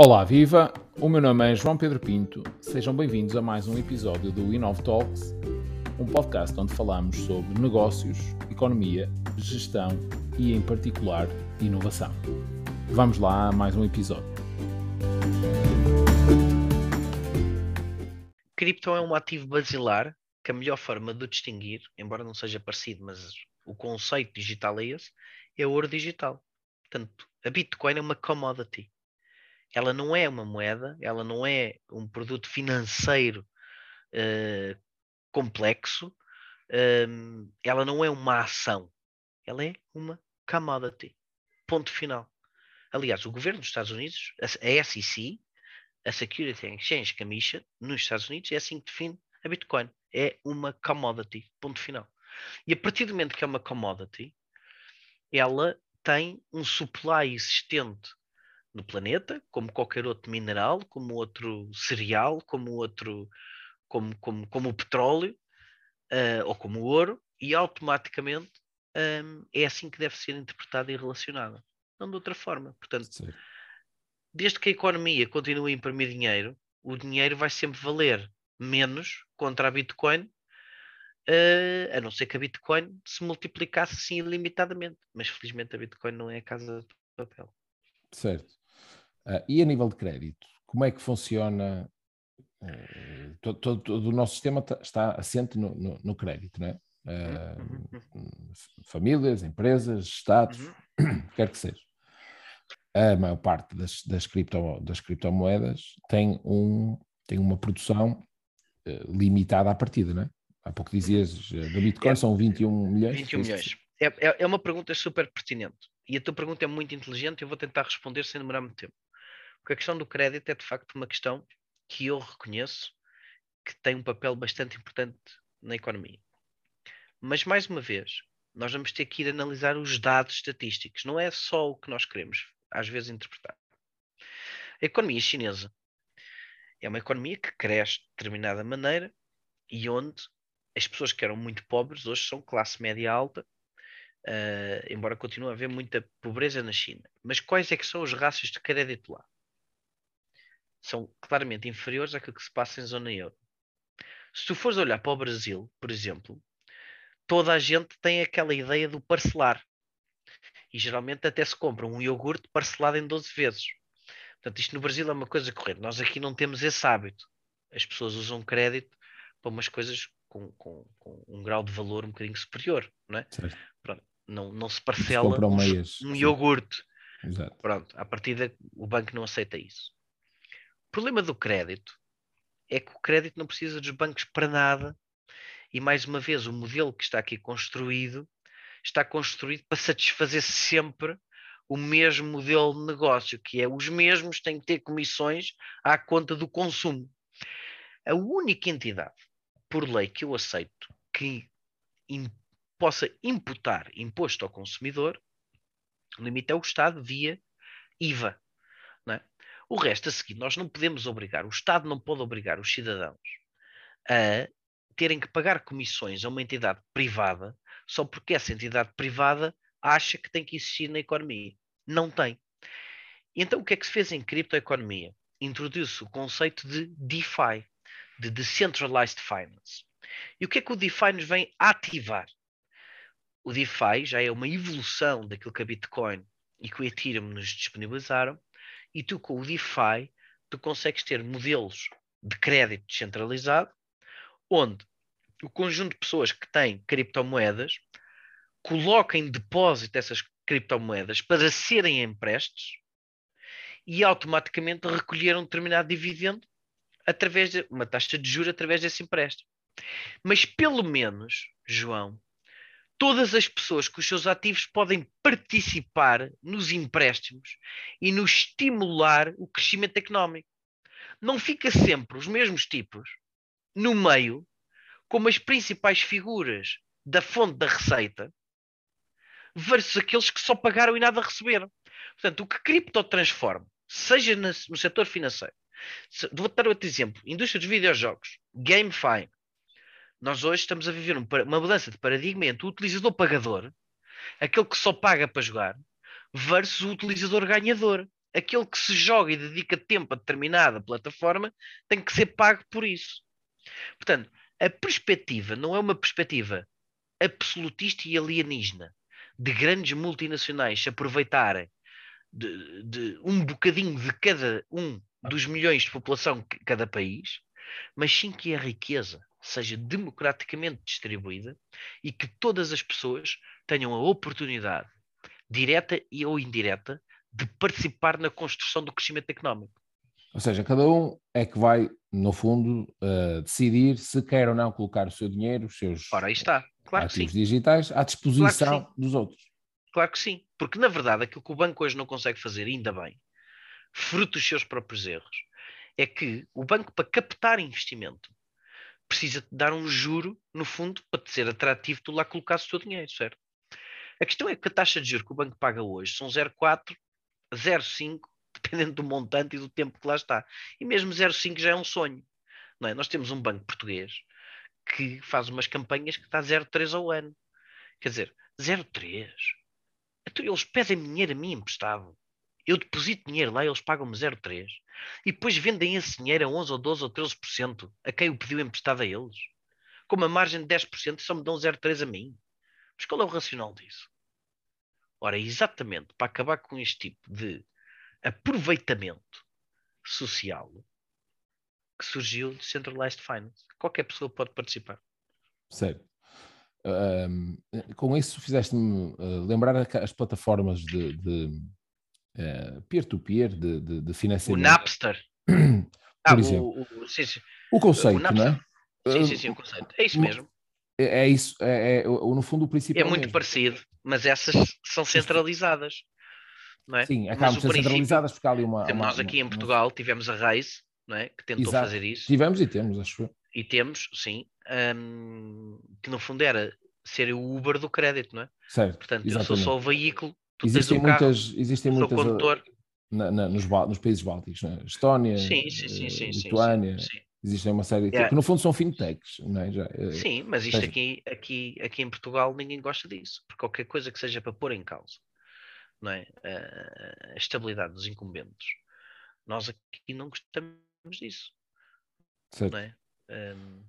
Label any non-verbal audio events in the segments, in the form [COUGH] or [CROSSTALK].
Olá, viva! O meu nome é João Pedro Pinto. Sejam bem-vindos a mais um episódio do Inov Talks, um podcast onde falamos sobre negócios, economia, gestão e, em particular, inovação. Vamos lá a mais um episódio. Cripto é um ativo basilar que a melhor forma de o distinguir, embora não seja parecido, mas o conceito digital é esse, é ouro digital. Portanto, a Bitcoin é uma commodity. Ela não é uma moeda, ela não é um produto financeiro uh, complexo, um, ela não é uma ação, ela é uma commodity. Ponto final. Aliás, o governo dos Estados Unidos, a SEC, a Security Exchange Commission, nos Estados Unidos, é assim que define a Bitcoin. É uma commodity. Ponto final. E a partir do momento que é uma commodity, ela tem um supply existente no planeta, como qualquer outro mineral, como outro cereal, como outro, como, como, como o petróleo uh, ou como o ouro, e automaticamente um, é assim que deve ser interpretada e relacionada, não de outra forma. Portanto, Sim. desde que a economia continue a imprimir dinheiro, o dinheiro vai sempre valer menos contra a Bitcoin, uh, a não ser que a Bitcoin se multiplicasse assim ilimitadamente. Mas felizmente a Bitcoin não é a casa de papel. Certo. Uh, e a nível de crédito, como é que funciona? Uh, todo, todo, todo, o nosso sistema está assente no, no, no crédito, não é? Uh, famílias, empresas, estados, uhum. [COUGHS] quer que seja. A maior parte das, das, cripto, das criptomoedas tem, um, tem uma produção limitada à partida, não é? Há pouco dizias, da Bitcoin é, são 21 milhões. 21 milhões. É, é, é uma pergunta super pertinente. E a tua pergunta é muito inteligente eu vou tentar responder sem demorar muito tempo. Porque a questão do crédito é de facto uma questão que eu reconheço que tem um papel bastante importante na economia. Mas, mais uma vez, nós vamos ter que ir analisar os dados estatísticos. Não é só o que nós queremos, às vezes, interpretar. A economia chinesa é uma economia que cresce de determinada maneira e onde as pessoas que eram muito pobres hoje são classe média alta, uh, embora continue a haver muita pobreza na China. Mas quais é que são os rácios de crédito lá? São claramente inferiores àquilo que se passa em zona euro. Se tu fores olhar para o Brasil, por exemplo, toda a gente tem aquela ideia do parcelar. E geralmente até se compra um iogurte parcelado em 12 vezes. Portanto, isto no Brasil é uma coisa corrente. Nós aqui não temos esse hábito. As pessoas usam crédito para umas coisas com, com, com um grau de valor um bocadinho superior, não é? Não, não se parcela se um, meias, um iogurte. Exato. Pronto, a partir o banco não aceita isso. O problema do crédito é que o crédito não precisa dos bancos para nada e mais uma vez o modelo que está aqui construído está construído para satisfazer sempre o mesmo modelo de negócio, que é os mesmos têm que ter comissões à conta do consumo. A única entidade por lei que eu aceito que possa imputar imposto ao consumidor, o limite é o Estado via IVA. É? O resto a seguir, nós não podemos obrigar, o Estado não pode obrigar os cidadãos a terem que pagar comissões a uma entidade privada só porque essa entidade privada acha que tem que existir na economia. Não tem. Então, o que é que se fez em criptoeconomia? Introduziu-se o conceito de DeFi, de Decentralized Finance. E o que é que o DeFi nos vem ativar? O DeFi já é uma evolução daquilo que a Bitcoin e que o Ethereum nos disponibilizaram, e tu com o DeFi tu consegues ter modelos de crédito descentralizado, onde o conjunto de pessoas que têm criptomoedas coloca em depósito essas criptomoedas para serem empréstimos e automaticamente recolher um determinado dividendo através de uma taxa de juros através desse empréstimo. Mas pelo menos, João, todas as pessoas que os seus ativos podem participar nos empréstimos e no estimular o crescimento económico. Não fica sempre os mesmos tipos no meio como as principais figuras da fonte da receita versus aqueles que só pagaram e nada receberam. Portanto, o que cripto transforma, seja no setor financeiro, Vou dar outro exemplo. Indústria dos videojogos. GameFi. Nós hoje estamos a viver um, uma mudança de paradigma entre o utilizador pagador, aquele que só paga para jogar, versus o utilizador ganhador, aquele que se joga e dedica tempo a determinada plataforma tem que ser pago por isso. Portanto, a perspectiva não é uma perspectiva absolutista e alienígena de grandes multinacionais se aproveitarem de, de, um bocadinho de cada um dos milhões de população de cada país, mas sim que a riqueza seja democraticamente distribuída e que todas as pessoas tenham a oportunidade, direta e ou indireta, de participar na construção do crescimento económico. Ou seja, cada um é que vai, no fundo, uh, decidir se quer ou não colocar o seu dinheiro, os seus Ora, está. Claro ativos digitais à disposição claro dos outros. Claro que sim, porque na verdade aquilo que o banco hoje não consegue fazer, ainda bem, fruto dos seus próprios erros, é que o banco, para captar investimento, precisa te dar um juro, no fundo, para te ser atrativo tu lá colocar o teu dinheiro, certo? A questão é que a taxa de juros que o banco paga hoje são 0,4, 0,5, [LAUGHS] dependendo do montante e do tempo que lá está. E mesmo 0,5 já é um sonho. Não é? Nós temos um banco português que faz umas campanhas que está 0,3 ao ano. Quer dizer, 0,3. Então eles pedem dinheiro a mim emprestado. Eu deposito dinheiro lá eles pagam-me 0,3. E depois vendem esse dinheiro a 11 ou 12 ou 13% a quem o pediu emprestado a eles. Com uma margem de 10% só me dão 0,3 a mim. Mas qual é o racional disso? Ora, exatamente para acabar com este tipo de aproveitamento social que surgiu de Centralized Finance. Qualquer pessoa pode participar. Certo. Um, com isso fizeste-me uh, lembrar as plataformas de, de uh, peer-to-peer, de, de, de, financiamento. O Napster. [CLEARS THROAT] Por ah, exemplo. O, o, sim, sim. o conceito, o não é? Sim, sim, sim, o conceito. É isso mesmo. É, é isso, é, é, no fundo o principal. É muito mesmo. parecido, mas essas são centralizadas. Não é? Sim, acabam de ser centralizadas porque há ali uma. Nós uma, aqui uma, em Portugal uma... tivemos a Raise, não é? que tentou Exato. fazer isso. Tivemos e temos, acho eu. E temos, sim, um, que no fundo era ser o Uber do crédito, não é? Certo. Portanto, exatamente. eu sou só o veículo, existem o muitas, carro, existem muitas condutor. Na, na, nos, nos, países bálticos, né? Estónia, sim, sim, sim, sim, Lituânia. Sim, Existem uma série de. Yeah. que no fundo são fintechs, não é? Já, eh, sim, mas isto aqui, aqui, aqui em Portugal ninguém gosta disso, porque qualquer coisa que seja para pôr em causa não é? a estabilidade dos incumbentes, nós aqui não gostamos disso. Certo. Não é? Um,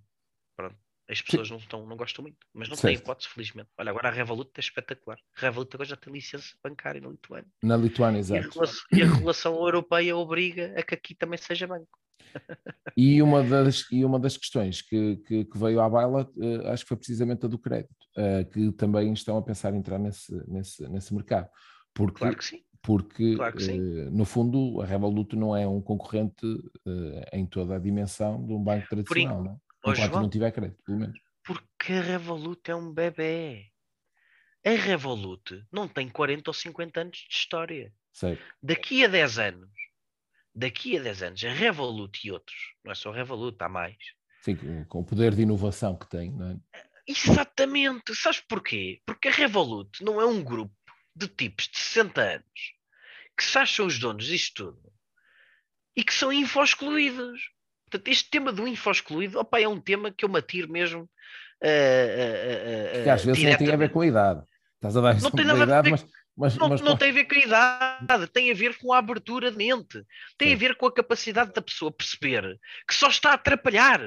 pronto. As pessoas Sim. não, estão, não gostam muito, mas não certo. têm hipótese, felizmente. Olha, agora a Revolut é espetacular. A Revolut agora já tem licença bancária na Lituânia. Na Lituânia, exato. E a, relação, e a europeia obriga a que aqui também seja banco. E uma das, e uma das questões que, que, que veio à baila, uh, acho que foi precisamente a do crédito, uh, que também estão a pensar em entrar nesse, nesse, nesse mercado. Porque, claro que sim. Porque, claro que uh, no fundo, a Revolut não é um concorrente em toda a dimensão de um banco tradicional, não é? Enquanto João, não tiver crédito, pelo menos. Porque a Revolut é um bebê. A Revolut não tem 40 ou 50 anos de história. Sei. Daqui a 10 anos, daqui a 10 anos, a Revolut e outros, não é só a Revolut, há mais. Sim, com o poder de inovação que tem, não é? Exatamente. Sabes porquê? Porque a Revolut não é um grupo de tipos de 60 anos que se acham os donos disto tudo e que são info-excluídos. Portanto, este tema do info-excluído opa, é um tema que eu me atiro mesmo. Uh, uh, uh, que às vezes não tem a ver com a idade. Estás a dar não tem nada a ver mas, mas, não, mas, não tem a ver com a idade, tem a ver com a abertura de mente, tem Sim. a ver com a capacidade da pessoa perceber que só está a atrapalhar.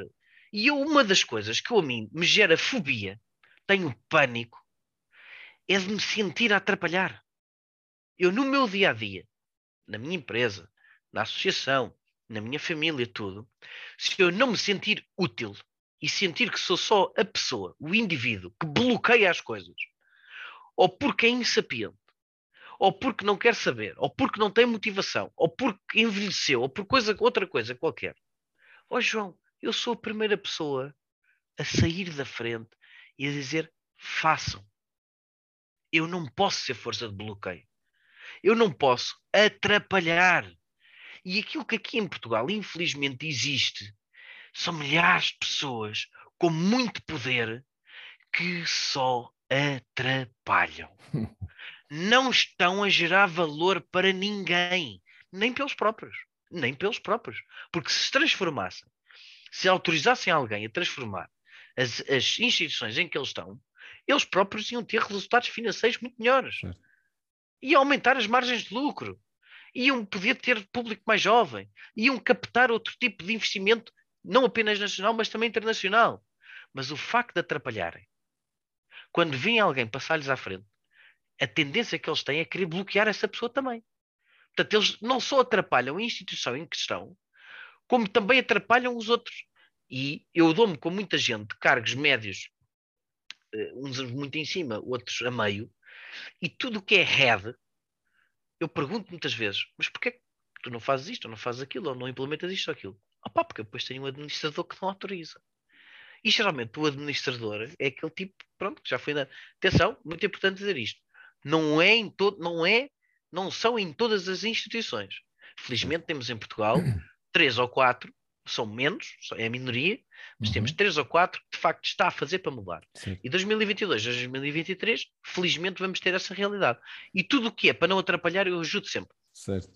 E eu, uma das coisas que eu, a mim me gera fobia, tenho pânico, é de me sentir a atrapalhar. Eu, no meu dia a dia, na minha empresa, na associação, na minha família, tudo, se eu não me sentir útil e sentir que sou só a pessoa, o indivíduo que bloqueia as coisas, ou porque é insapiente, ou porque não quer saber, ou porque não tem motivação, ou porque envelheceu, ou por coisa, outra coisa qualquer. Ó oh, João, eu sou a primeira pessoa a sair da frente e a dizer: façam. Eu não posso ser força de bloqueio. Eu não posso atrapalhar. E aquilo que aqui em Portugal, infelizmente, existe são milhares de pessoas com muito poder que só atrapalham. [LAUGHS] Não estão a gerar valor para ninguém, nem pelos próprios, nem pelos próprios. Porque se se transformassem, se autorizassem alguém a transformar as, as instituições em que eles estão, eles próprios iam ter resultados financeiros muito melhores. E aumentar as margens de lucro iam poder ter público mais jovem, iam captar outro tipo de investimento, não apenas nacional, mas também internacional. Mas o facto de atrapalharem, quando vem alguém passar-lhes à frente, a tendência que eles têm é querer bloquear essa pessoa também. Portanto, eles não só atrapalham a instituição em questão, como também atrapalham os outros. E eu dou-me com muita gente cargos médios, eh, uns muito em cima, outros a meio, e tudo o que é head, eu pergunto muitas vezes, mas porquê que tu não fazes isto, ou não fazes aquilo, ou não implementas isto ou aquilo? Ah pá, porque depois tenho um administrador que não autoriza. E geralmente o administrador é aquele tipo, pronto, que já foi na. Atenção, muito importante dizer isto. Não é em todo, não é, não são em todas as instituições. Felizmente temos em Portugal [CLEARS THROAT] três ou quatro, são menos, é a minoria, mas uhum. temos três ou quatro que de facto está a fazer para mudar. Sim. E 2022 a 2023, felizmente vamos ter essa realidade. E tudo o que é para não atrapalhar, eu ajudo sempre. Certo.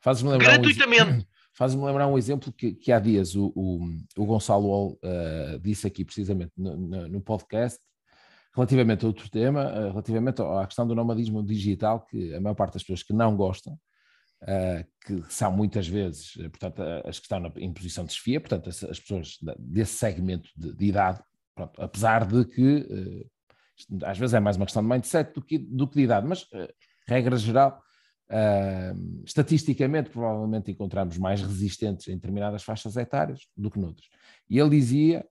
Fazes-me lembrar Gratuitamente. Um, [COUGHS] faz-me lembrar um exemplo que, que há dias o, o, o Gonçalo uh, disse aqui precisamente no, no, no, podcast, relativamente a outro tema, uh, relativamente à questão do nomadismo digital, que a maior parte das pessoas que não gostam, que são muitas vezes, portanto, as que estão em posição de desfia, portanto, as, as pessoas desse segmento de, de idade, pronto, apesar de que às vezes é mais uma questão de mindset do que, do que de idade, mas regra geral Uh, estatisticamente, provavelmente encontramos mais resistentes em determinadas faixas etárias do que noutras. E ele dizia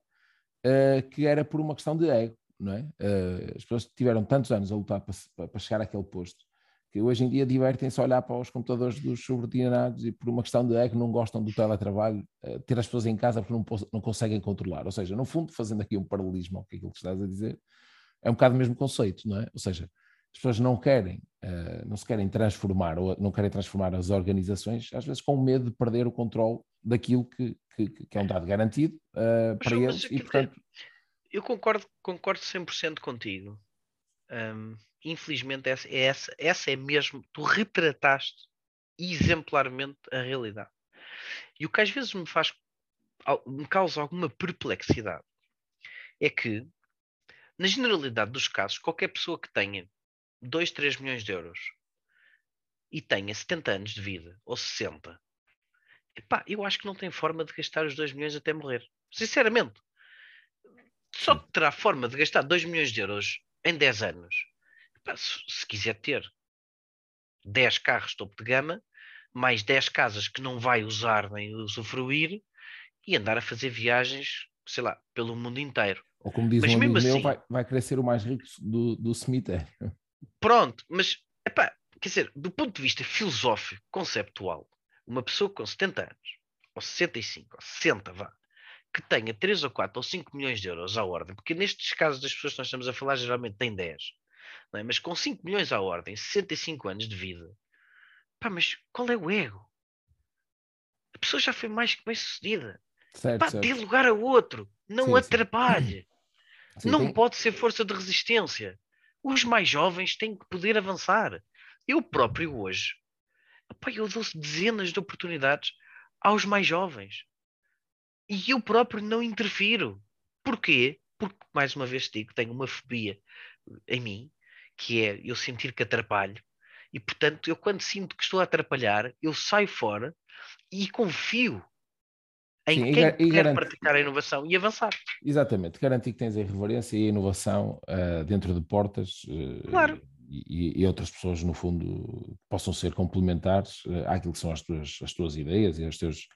uh, que era por uma questão de ego, não é? Uh, as pessoas tiveram tantos anos a lutar para, para chegar àquele posto que hoje em dia divertem-se a olhar para os computadores dos subordinados e por uma questão de ego não gostam do teletrabalho, ter as pessoas em casa porque não, não conseguem controlar. Ou seja, no fundo, fazendo aqui um paralelismo ao que aquilo que estás a dizer, é um bocado o mesmo conceito, não é? Ou seja, as pessoas não querem, uh, não se querem transformar, ou não querem transformar as organizações, às vezes com medo de perder o controle daquilo que, que, que é um dado garantido uh, para eles. E, portanto... Eu concordo, concordo 100% contigo. Um, infelizmente, essa, é essa, essa é mesmo, tu retrataste exemplarmente a realidade. E o que às vezes me faz, me causa alguma perplexidade é que, na generalidade dos casos, qualquer pessoa que tenha 2, 3 milhões de euros e tenha 70 anos de vida, ou 60, epá, eu acho que não tem forma de gastar os 2 milhões até morrer. Sinceramente. Só terá forma de gastar 2 milhões de euros em 10 anos. Epá, se, se, quiser ter 10 carros topo de gama, mais 10 casas que não vai usar nem usufruir, e andar a fazer viagens, sei lá, pelo mundo inteiro. Ou como diz Mas um amigo assim, meu, vai, vai querer ser o mais rico do, do cemitério. Pronto, mas epá, quer dizer, do ponto de vista filosófico, conceptual, uma pessoa com 70 anos, ou 65, ou 60, vá, que tenha 3 ou 4 ou 5 milhões de euros à ordem, porque nestes casos das pessoas que nós estamos a falar geralmente tem 10, não é? mas com 5 milhões à ordem, 65 anos de vida, pá, mas qual é o ego? A pessoa já foi mais que bem sucedida. Certo, pá, certo. dê lugar a outro, não sim, atrapalhe. [CLEARS THROAT] Sim. não tem... pode ser força de resistência. Os mais jovens têm que poder avançar. Eu próprio hoje, opa, eu dou dezenas de oportunidades aos mais jovens. E eu próprio não interfiro. Porquê? Porque, mais uma vez digo, tenho uma fobia em mim, que é eu sentir que atrapalho. E, portanto, eu quando sinto que estou a atrapalhar, eu saio fora e confio em Sim, quem e, quer praticar a inovação e avançar. Exatamente, garantir que tens a irreverência e a inovação uh, dentro de portas uh, claro. e, e, outras pessoas, no fundo, possam ser complementares uh, àquilo que são as tuas, as tuas ideias e aos teus,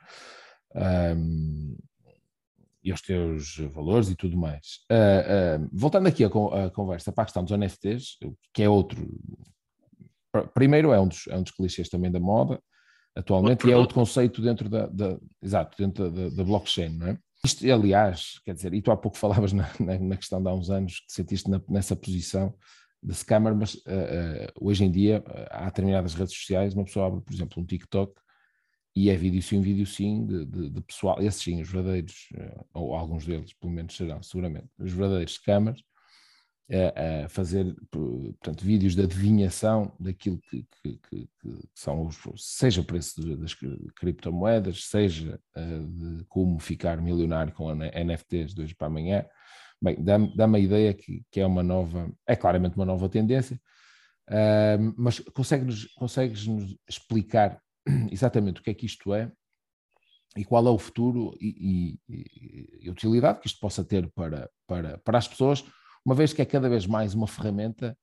um, ehm, e aos teus valores e tudo mais. Uh, voltando aqui à, conversa para a questão dos NFTs, que é outro. Primeiro, é um dos, é um dos clichês também da moda atualmente, e é outro conceito dentro da, da exato, dentro da, da, blockchain, não é? Isto, aliás, quer dizer, e tu há pouco falavas na, na, na questão de há uns anos que te sentiste na, nessa posição de scammer, mas uh, uh, hoje em dia uh, há determinadas redes sociais, uma pessoa abre, por exemplo, um TikTok e é vídeo sim, vídeo sim, de, de, de pessoal, esses sim, os verdadeiros, ou alguns deles, pelo menos serão, seguramente, os verdadeiros scammers, a, a fazer portanto, vídeos de adivinhação daquilo que, que, que, que são os, seja o preço das criptomoedas, seja uh, de como ficar milionário com NFTs de hoje para amanhã. Bem, dá-me dá a ideia que, que é uma nova, é claramente uma nova tendência, uh, mas consegues-nos consegues explicar [CLEARS THROAT] exatamente o que é que isto é e qual é o futuro e, e, e, a utilidade que isto possa ter para, para, para as pessoas, uma vez que é cada vez mais uma ferramenta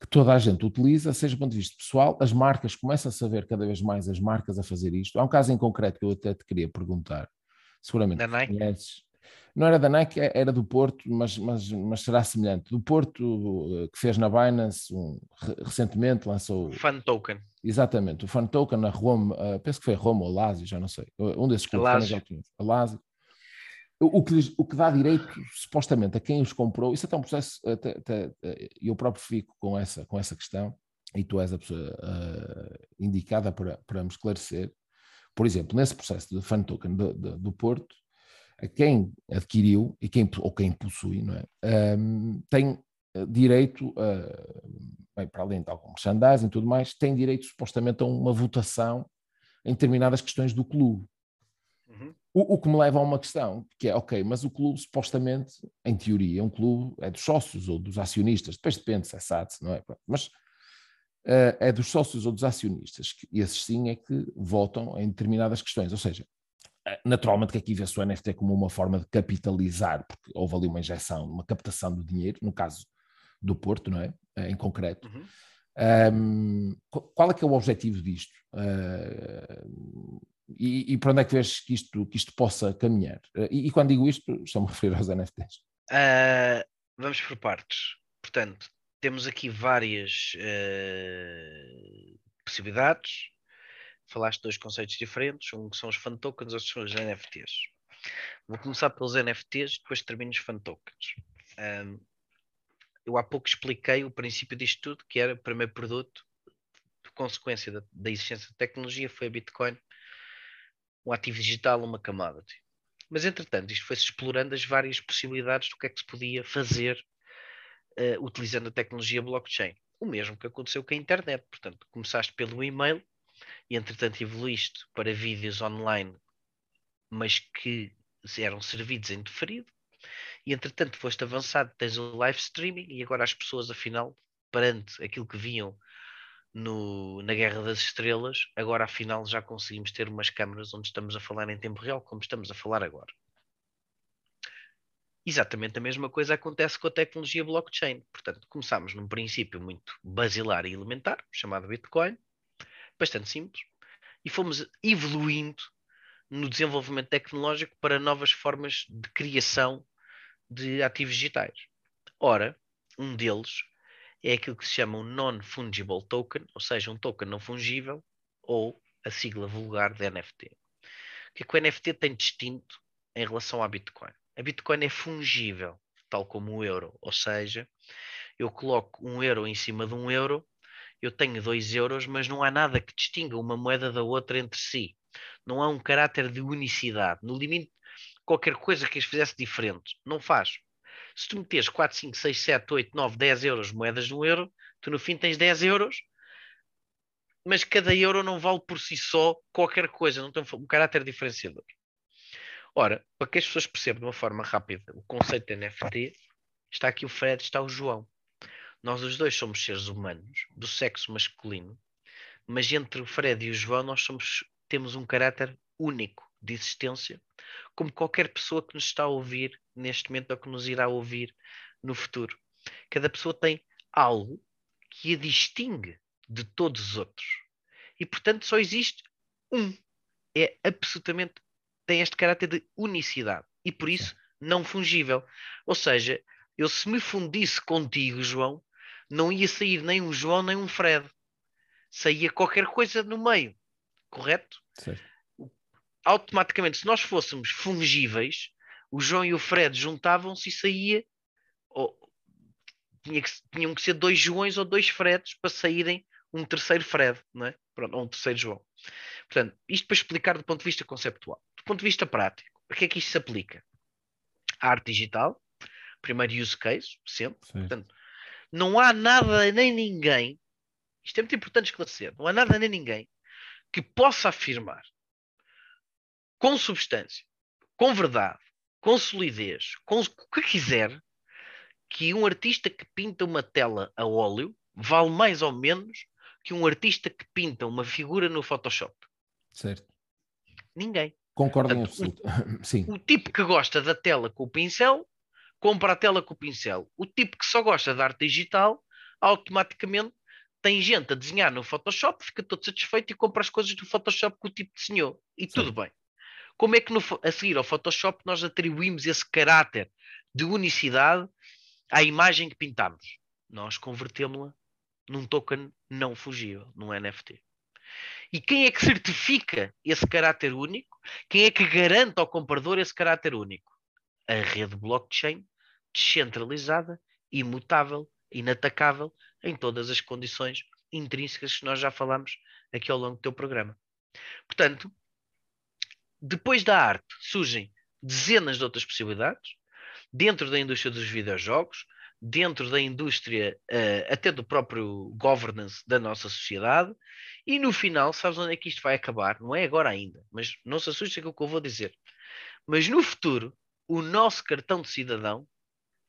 que toda a gente utiliza, seja do ponto de vista pessoal, as marcas começam a saber cada vez mais as marcas a fazer isto. Há um caso em concreto que eu até te queria perguntar, seguramente conheces. Não era da Nike, é, era do Porto, mas, mas, mas será semelhante. Do Porto, eh, que fez na Binance, um, recentemente lançou. Fan Token. Exatamente, o Fan Token, a Rome, uh, penso que foi a Rome ou Lazio, já não sei. Um desses clubes. A Lazio. O que, o que dá direito, supostamente, a quem os comprou, isso é um processo, até, até, eu próprio fico com essa, com essa questão, e tu és a pessoa uh, indicada para, para me esclarecer. Por exemplo, nesse processo de fan token do, do, do Porto, quem adquiriu e quem, ou quem possui, não é? Um, tem eh, direito, a, bem, para além de algum merchandising e tudo mais, tem direito supostamente a uma votação em determinadas questões do clube. Uhum. O, o, que me leva a uma questão, que é, ok, mas o clube supostamente, em teoria, é um clube, é dos sócios ou dos acionistas, depois depende se é SATS, não é? Mas uh, é dos sócios ou dos acionistas, que esses sim é que votam em determinadas questões, ou seja, naturalmente que aqui vê-se o NFT como uma forma de capitalizar, porque houve ali uma injeção, uma captação do dinheiro, no caso do Porto, não é? Eh, em concreto. Uhum. Um, qual é que é o objetivo disto? Uh, e, e, para onde é que vês que isto, que isto possa caminhar? Uh, e, e, quando digo isto, estou-me a referir aos NFTs. Uh, vamos por partes. Portanto, temos aqui várias possibilidades. Falaste de dois conceitos diferentes, um que são os fan tokens, outros são os NFTs. Vou começar pelos NFTs, depois termino os fan tokens. Um, eu há pouco expliquei o princípio disto tudo, que era o primeiro produto, de consequência da, da existência da tecnologia, foi a Bitcoin, um ativo digital, uma commodity. Mas, entretanto, isto foi-se explorando as várias possibilidades do que é que se podia fazer uh, utilizando a tecnologia blockchain. O mesmo que aconteceu com a internet. Portanto, começaste pelo e-mail e, entretanto, evoluíste para vídeos online, mas que eram servidos em deferido e entretanto foste avançado, tens o live streaming e agora as pessoas, afinal, perante aquilo que viam no, na Guerra das Estrelas, agora afinal já conseguimos ter umas câmaras onde estamos a falar em tempo real, como estamos a falar agora. Exatamente a mesma coisa acontece com a tecnologia blockchain. Portanto, começámos num princípio muito basilar e elementar, chamado Bitcoin, bastante simples, e fomos evoluindo no desenvolvimento tecnológico para novas formas de criação de ativos digitais. Ora, um deles é aquilo que se chama um Non-Fungible Token, ou seja, um token não fungível, ou a sigla vulgar de NFT. O que é que o NFT tem distinto em relação à Bitcoin? A Bitcoin é fungível, tal como o euro, ou seja, eu coloco um euro em cima de um euro, eu tenho dois euros, mas não há nada que distinga uma moeda da outra entre si. Não há um caráter de unicidade. No limite, qualquer coisa que as fizesse diferente. Não faz. Se tu meteres 4, 5, 6, 7, 8, 9, 10 euros moedas no euro, tu no fim tens 10 euros, mas cada euro não vale por si só qualquer coisa, não tem um caráter diferenciador. Ora, para que as pessoas percebam de uma forma rápida o conceito de NFT, está aqui o Fred, está o João. Nós os dois somos seres humanos, do sexo masculino, mas entre o Fred e o João nós somos, temos um caráter único de existência como qualquer pessoa que nos está a ouvir neste momento ou que nos irá ouvir no futuro. Cada pessoa tem algo que a distingue de todos os outros. E, portanto, só existe um. É absolutamente. tem este caráter de unicidade. E, por isso, não fungível. Ou seja, eu se me fundisse contigo, João, não ia sair nem um João nem um Fred. Saía qualquer coisa no meio. Correto? Certo automaticamente, se nós fôssemos fungíveis, o João e o Fred juntavam-se e saía. Ou, tinha que, tinham que ser dois Joões ou dois Freds para saírem um terceiro Fred, não é? Pronto, ou um terceiro João. Portanto, isto para explicar do ponto de vista conceptual. Do ponto de vista prático, a que é que isto se aplica? A arte digital, primeiro use case, sempre. Sim. Portanto, não há nada nem ninguém, isto é muito importante esclarecer, não há nada nem ninguém que possa afirmar com substância, com verdade, com solidez, com o que quiser, que um artista que pinta uma tela a óleo vale mais ou menos que um artista que pinta uma figura no Photoshop? Certo. Ninguém. Concordo em absoluto. [LAUGHS] Sim. O tipo que gosta da tela com o pincel, compra a tela com o pincel. O tipo que só gosta da arte digital, automaticamente tem gente a desenhar no Photoshop, fica todo satisfeito e compra as coisas do Photoshop que o tipo desenhou. E Sim. tudo bem. Como é que no, a seguir ao Photoshop nós atribuímos esse caráter de unicidade à imagem que pintamos? Nós convertemos-la num token não fugível, num NFT. E quem é que certifica esse caráter único? Quem é que garante ao comprador esse caráter único? A rede blockchain descentralizada, imutável, inatacável em todas as condições intrínsecas que nós já falamos aqui ao longo do teu programa. Portanto, depois da arte surgem dezenas de outras possibilidades dentro da indústria dos videojogos, dentro da indústria uh, até do próprio governance da nossa sociedade e no final, sabes onde é que isto vai acabar? Não é agora ainda, mas não se assuste com o que eu vou dizer. Mas no futuro, o nosso cartão de cidadão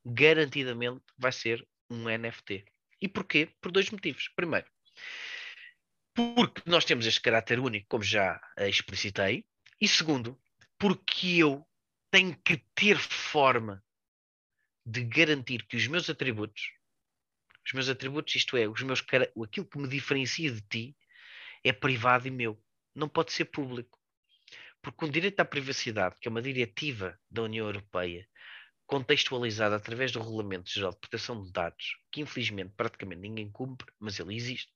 garantidamente vai ser um NFT. E porquê? Por dois motivos. Primeiro, porque nós temos este caráter único, como já explicitei, e segundo, porque eu tenho que ter forma de garantir que os meus atributos, os meus atributos, isto é, os meus aquilo que me diferencia de ti, é privado e meu. Não pode ser público. Porque o direito à privacidade, que é uma diretiva da União Europeia, contextualizada através do Regulamento Geral de Proteção de Dados, que infelizmente praticamente ninguém cumpre, mas ele existe,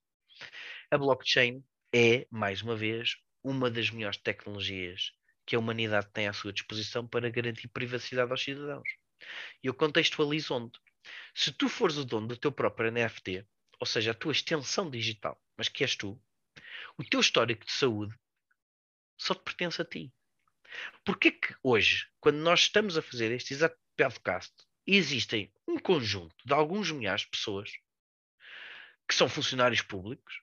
a blockchain é, mais uma vez, uma das melhores tecnologias que a humanidade tem à sua disposição para garantir privacidade aos cidadãos. E eu contextualizo onde? Se tu fores o dono do teu próprio NFT, ou seja, a tua extensão digital, mas que és tu, o teu histórico de saúde só te pertence a ti. Porquê que hoje, quando nós estamos a fazer este exato podcast, existem um conjunto de alguns milhares de pessoas que são funcionários públicos,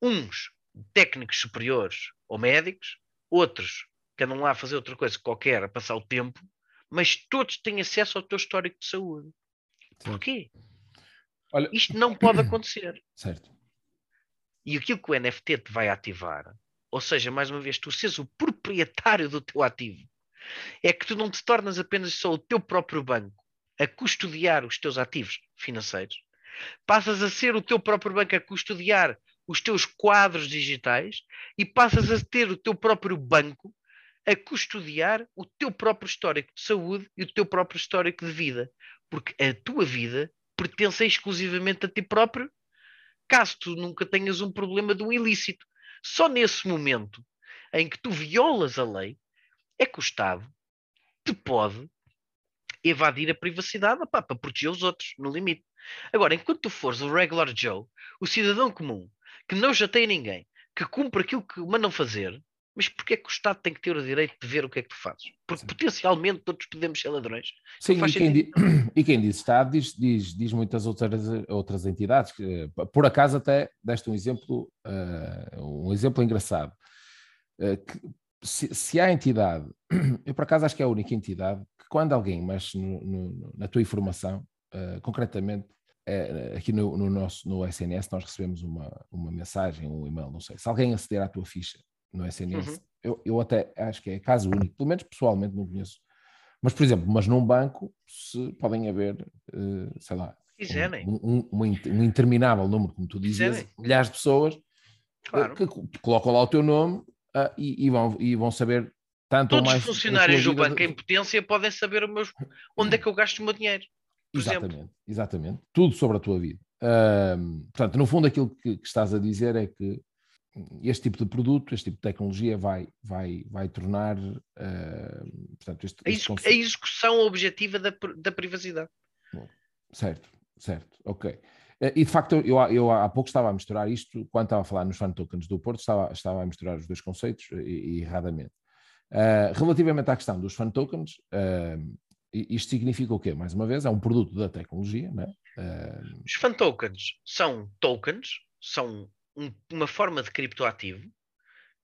uns técnicos superiores ou médicos, outros que andam lá a fazer outra coisa qualquer, a passar o tempo, mas todos têm acesso ao teu histórico de saúde. Porquê? Olha... Isto não pode [CLEARS THROAT] acontecer. Certo. E aquilo que o NFT te vai ativar, ou seja, mais uma vez, tu seres o proprietário do teu ativo, é que tu não te tornas apenas só o teu próprio banco a custodiar os teus ativos financeiros, passas a ser o teu próprio banco a custodiar os teus quadros digitais e passas a ter o teu próprio banco a custodiar o teu próprio histórico de saúde e o teu próprio histórico de vida, porque a tua vida pertence exclusivamente a ti próprio caso tu nunca tenhas um problema de um ilícito. Só nesse momento em que tu violas a lei é que o Estado te pode evadir a privacidade opá, para proteger os outros, no limite. Agora, enquanto tu fores o regular Joe, o cidadão comum, que não chateia ninguém, que cumpre aquilo que mandam fazer, mas porquê é que o Estado tem que ter o direito de ver o que é que tu fazes? Porque Sim. potencialmente todos podemos ser ladrões. Sim, e quem, diz, [CLEARS THROAT] e quem, diz, Estado diz, diz, diz muitas outras, outras entidades. Que, por acaso até deste um exemplo, uh, um exemplo engraçado. Uh, que, se, se, há entidade, [CLEARS THROAT] eu por acaso acho que é a única entidade que quando alguém mexe no, no, na tua informação, uh, concretamente aqui no, no, nosso no SNS nós recebemos uma, uma mensagem, um e-mail, não sei, se alguém aceder à tua ficha no SNS. Uhum. Eu, eu até acho que é caso único, pelo menos pessoalmente não conheço. Mas, por exemplo, mas num banco se podem haver, uh, sei lá, um, um, um, um, interminável número, como tu dizes, milhares de pessoas claro. que, que, colocam lá o teu nome uh, e, e, vão, e vão saber tanto Todos ou mais. os funcionários do banco de... em potência podem saber meus, onde é que eu gasto o meu dinheiro. exatamente, exemplo. exatamente. Tudo sobre a tua vida. Uh, portanto, no fundo, aquilo que, que, estás a dizer é que este tipo de produto, este tipo de tecnologia vai, vai, vai tornar uh, portanto, este, a, este a, execução objetiva da, da privacidade. Certo, certo, ok. Eh, e de facto, eu, eu há pouco estava a misturar isto, quando estava a falar nos fan tokens do Porto, estava, estava a misturar os dois conceitos e, e erradamente. Uh, relativamente à questão dos fan tokens, uh, isto significa o quê? Mais uma vez, é um produto da tecnologia. Né? Uh... Os fan tokens são tokens, são um, uma forma de criptoativo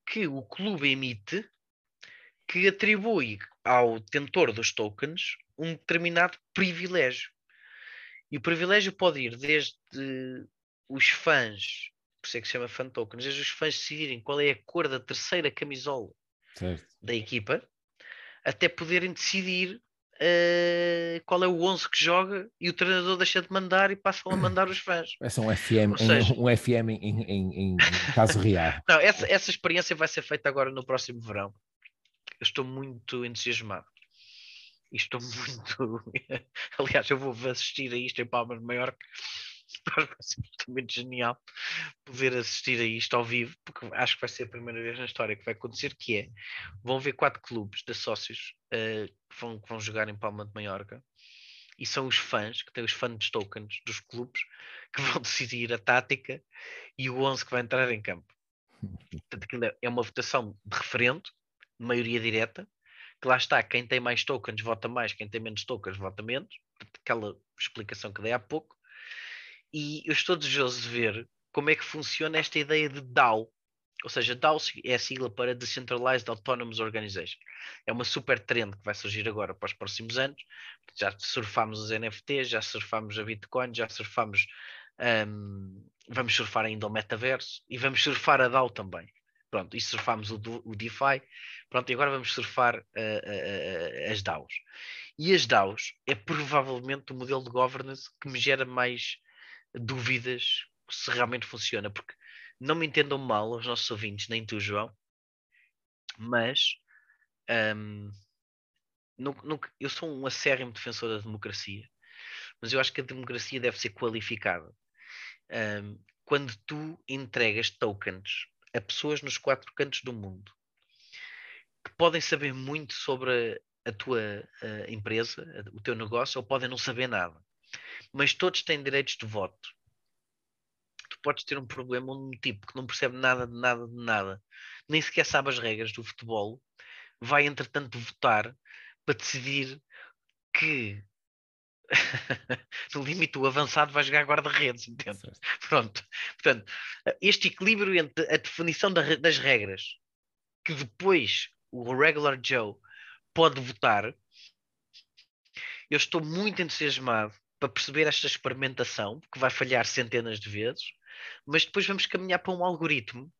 que o clube emite que atribui ao detentor dos tokens um determinado privilégio. E o privilégio pode ir desde os fãs por isso é que se chama fan tokens, é os fãs decidirem qual é a cor da terceira camisola certo. da equipa, até poderem decidir uh, qual é o 11 que joga e o treinador deixa de mandar e passam a mandar os fãs. É um FM, seja, um, um FM em, em, em, caso real. [LAUGHS] Não, essa, essa experiência vai ser feita agora no próximo verão. Eu estou muito entusiasmado. E estou [LAUGHS] muito. Aliás, eu vou assistir a isto em Palmas de Maiorca [LAUGHS] vai ser absolutamente genial poder assistir a isto ao vivo, porque acho que vai ser a primeira vez na história que vai acontecer, que é, vão ver quatro clubes de sócios uh, que, vão, que vão jogar em Palma de Maiorca, e são os fãs, que têm os fãs tokens dos clubes, que [LAUGHS] vão decidir a tática e o 11 que vai entrar em campo. Portanto, é, é uma votação de referendo, maioria direta, que lá está, quem tem mais tokens vota mais, quem tem menos tokens vota menos, aquela explicação que dei há pouco, e eu estou desejoso de ver como é que funciona esta ideia de DAO. Ou seja, DAO é a sigla para Decentralized Autonomous Organization. É uma super trend que vai surgir agora para os próximos anos. Já surfámos os NFTs, já surfámos a Bitcoin, já surfámos. Um, vamos surfar ainda o metaverso e vamos surfar a DAO também. Pronto, e surfámos o, o DeFi. Pronto, e agora vamos surfar uh, uh, as DAOs. E as DAOs é provavelmente o modelo de governance que me gera mais dúvidas se realmente funciona, porque não me entendam mal os nossos ouvintes, nem tu, João, mas um, eu sou um acérrimo defensor da democracia, mas eu acho que a democracia deve ser qualificada. Um, quando tu entregas tokens a pessoas nos quatro cantos do mundo que podem saber muito sobre a, a tua a empresa, a, o teu negócio, ou podem não saber nada mas todos têm direitos de voto. Tu podes ter um problema um tipo que não percebe nada de nada de nada, nem sequer sabe as regras do futebol, vai entretanto votar para decidir que [LAUGHS] no limite o avançado vai jogar guarda-redes, entende? Pronto. Portanto, este equilíbrio entre a definição das regras que depois o regular Joe pode votar, eu estou muito entusiasmado para perceber esta experimentação, que vai falhar centenas de vezes, mas depois vamos caminhar para um algoritmo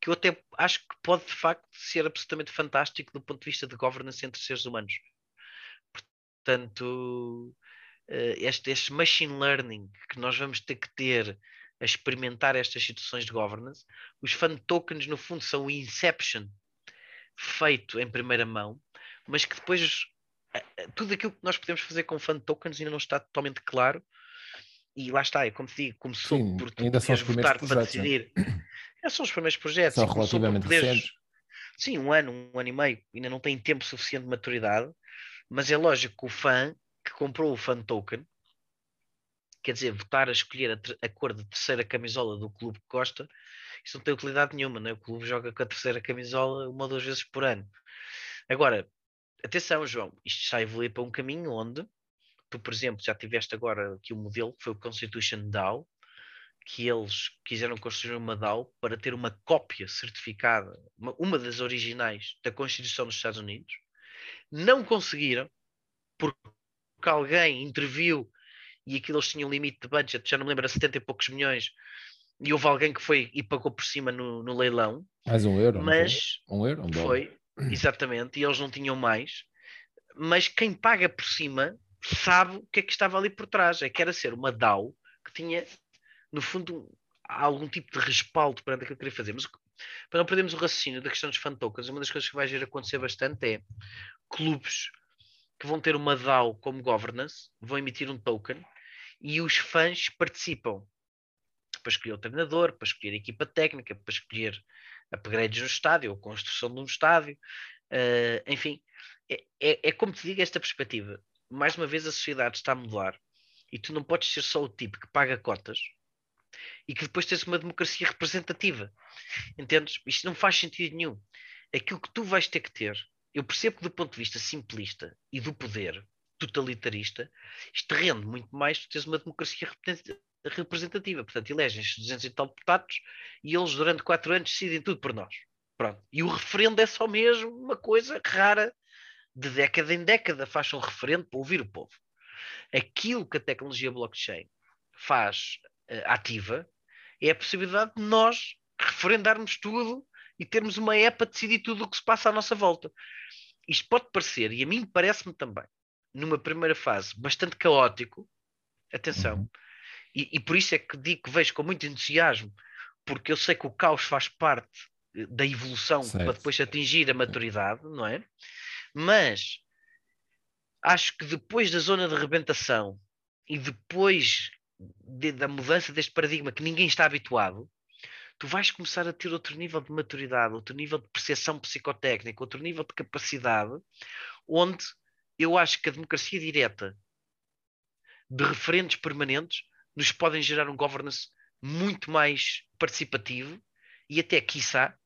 que eu até acho que pode de facto ser absolutamente fantástico do ponto de vista de governance entre seres humanos. Portanto, eh, este, este machine learning que nós vamos ter que ter a experimentar estas situações de governance, os fan tokens no fundo são o inception feito em primeira mão, mas que depois tudo aquilo que nós podemos fazer com fan tokens ainda não está totalmente claro. E lá está, é como te digo, começou Sim, por tu ainda são os votar projetos, para né? decidir. [CLEARS THROAT] É, são os primeiros projetos. São relativamente poderes... recentes. Sim, um ano, um ano e meio, ainda não tem tempo suficiente de maturidade, mas é lógico que o fã que comprou o fan token, quer dizer, votar a escolher a, a cor de terceira camisola do clube que gosta, isso não tem utilidade nenhuma, né? o clube joga com a terceira camisola uma ou duas vezes por ano. Agora, atenção, João, isto está a evoluir para um caminho onde tu, por exemplo, já tiveste agora aqui o um modelo que foi o Constitution DAO, que eles quiseram construir uma DAO para ter uma cópia certificada, uma, uma das originais da Constituição dos Estados Unidos. Não conseguiram, porque alguém interviu e aquilo eles tinham um limite de budget, já não me lembro, 70 e poucos milhões, e houve alguém que foi e pagou por cima no, no leilão. Mais um euro, mas um euro, um foi, Exatamente, e eles não tinham mais. Mas quem paga por cima sabe o que é que estava ali por trás. É que era ser uma DAO que tinha, no fundo, algum tipo de respaldo para aquilo que queria fazer. Mas para não perdermos o raciocínio da questão dos fan tokens, uma das coisas que vai vir acontecer bastante é clubes que vão ter uma DAO como governance, vão emitir um token e os fãs participam para escolher o treinador, para escolher a equipa técnica, para escolher upgrades no estádio, ou construção de um estádio, uh, enfim, é, é, é, como te digo esta perspectiva. Mais uma vez a sociedade está a mudar e tu não podes ser só o tipo que paga cotas e que depois tens uma democracia representativa. Entendes? Isto não faz sentido nenhum. Aquilo que tu vais ter que ter, eu percebo que do ponto de vista simplista e do poder totalitarista, isto rende muito mais tu tens uma democracia representativa. Portanto, elegem-se 200 e tal deputados e eles, durante quatro anos, decidem tudo por nós. Pronto. E o referendo é só mesmo uma coisa rara, de década em década, faz um referendo para ouvir o povo. Aquilo que a tecnologia blockchain faz uh, ativa é a possibilidade de nós referendarmos tudo e termos uma EPA a decidir tudo o que se passa à nossa volta. Isto pode parecer, e a mim parece-me também, numa primeira fase, bastante caótico. Atenção. Uhum. E, e, por isso é que digo que vejo com muito entusiasmo, porque eu sei que o caos faz parte eh, da evolução certo. para depois atingir a maturidade, não é? Mas acho que depois da zona de rebentação e depois de, da mudança deste paradigma que ninguém está habituado, tu vais começar a ter outro nível de maturidade, outro nível de percepção psicotécnica, outro nível de capacidade, onde eu acho que a democracia direta de referentes permanentes nos podem gerar um governance muito mais participativo e até, quiçá,